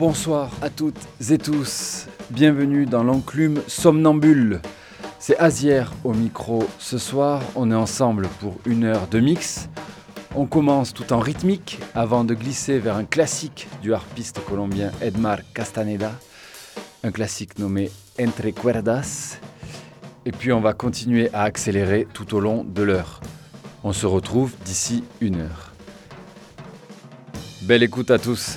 Bonsoir à toutes et tous, bienvenue dans l'enclume somnambule. C'est Azière au micro. Ce soir, on est ensemble pour une heure de mix. On commence tout en rythmique avant de glisser vers un classique du harpiste colombien Edmar Castaneda, un classique nommé Entre Cuerdas. Et puis on va continuer à accélérer tout au long de l'heure. On se retrouve d'ici une heure. Belle écoute à tous.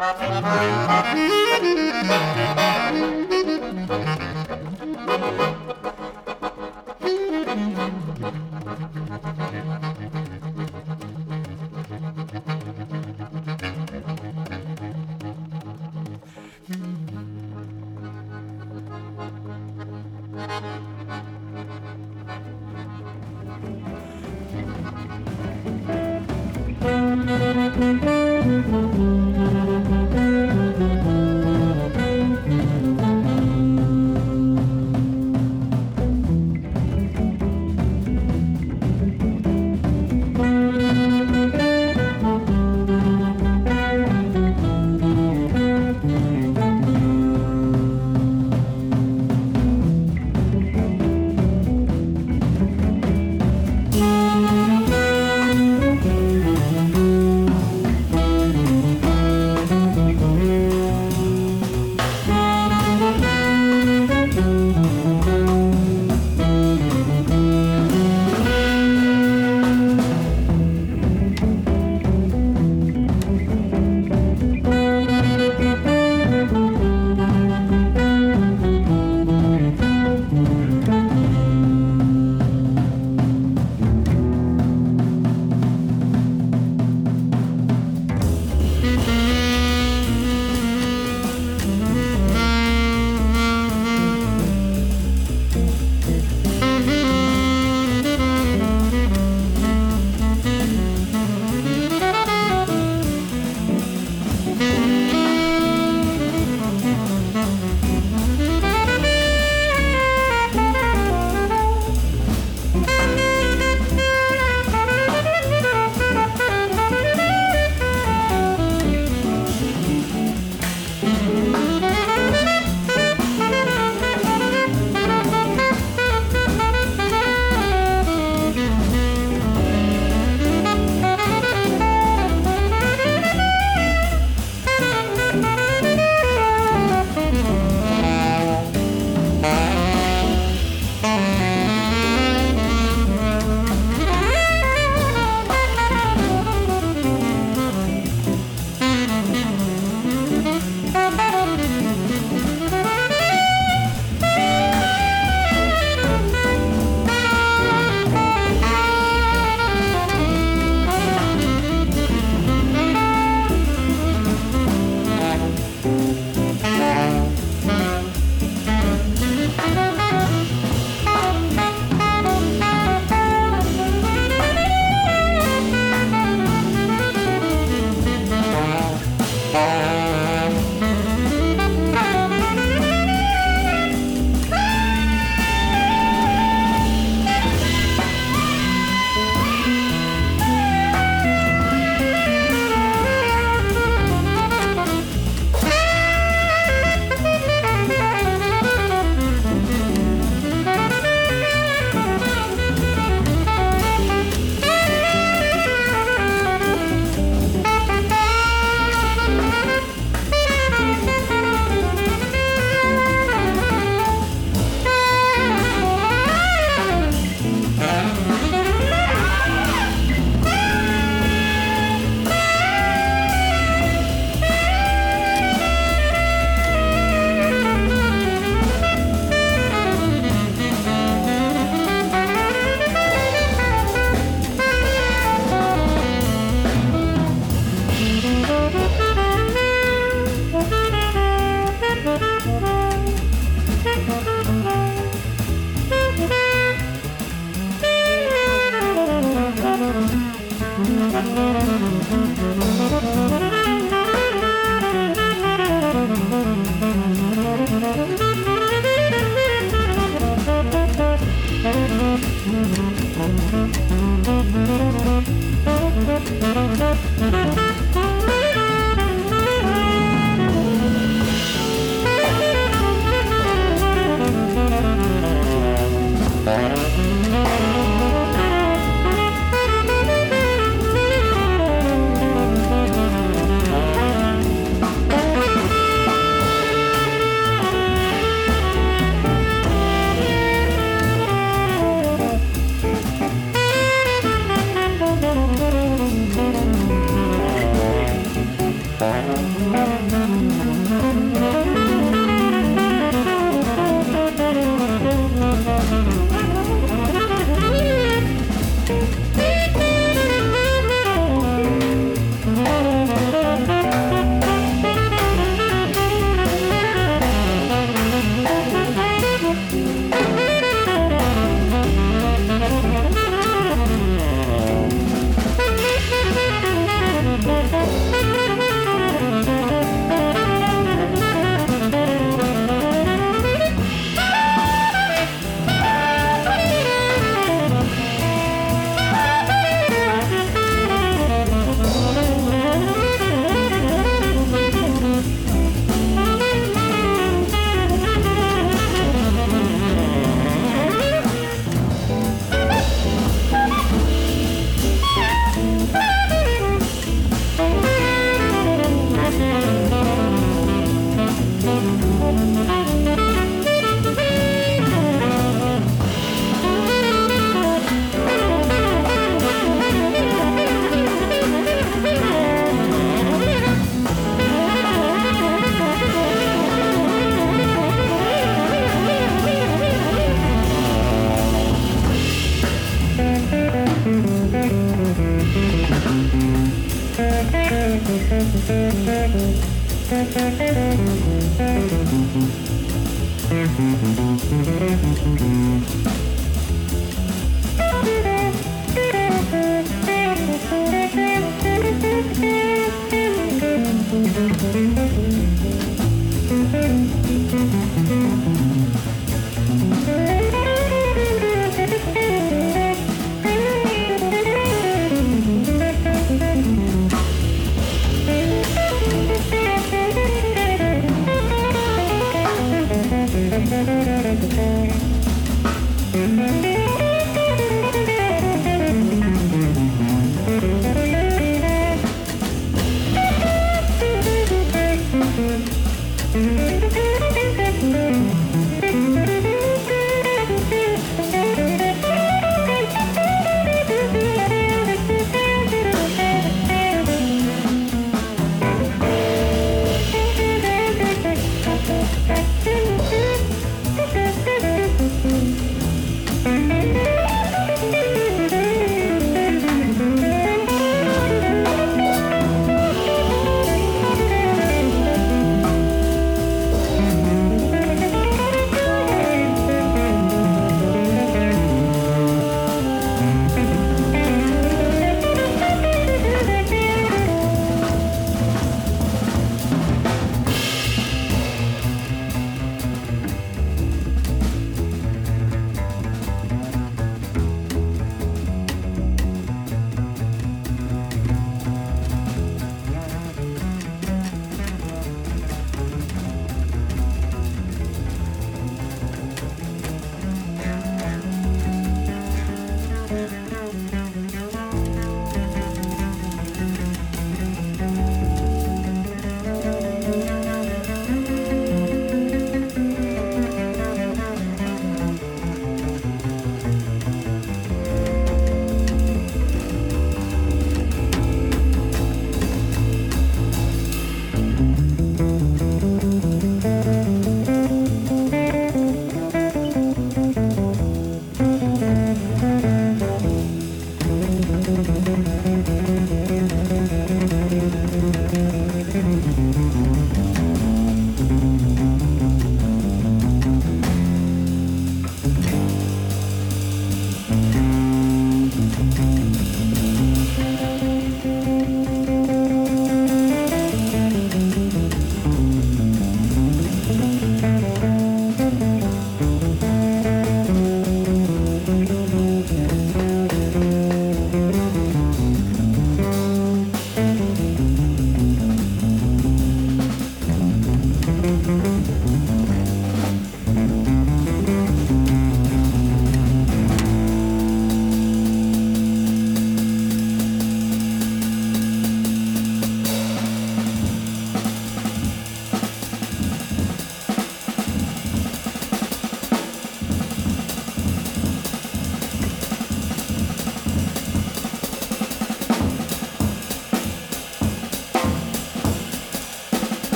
なるほど。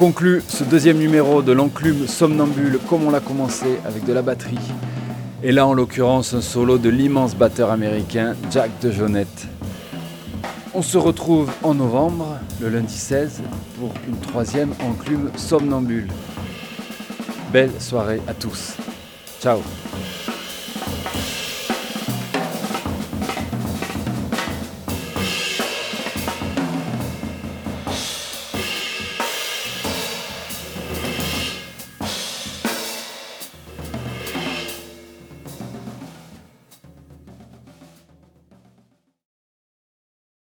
Conclut ce deuxième numéro de l'enclume somnambule comme on l'a commencé avec de la batterie. Et là en l'occurrence un solo de l'immense batteur américain Jack de Jonette. On se retrouve en novembre, le lundi 16, pour une troisième enclume somnambule. Belle soirée à tous. Ciao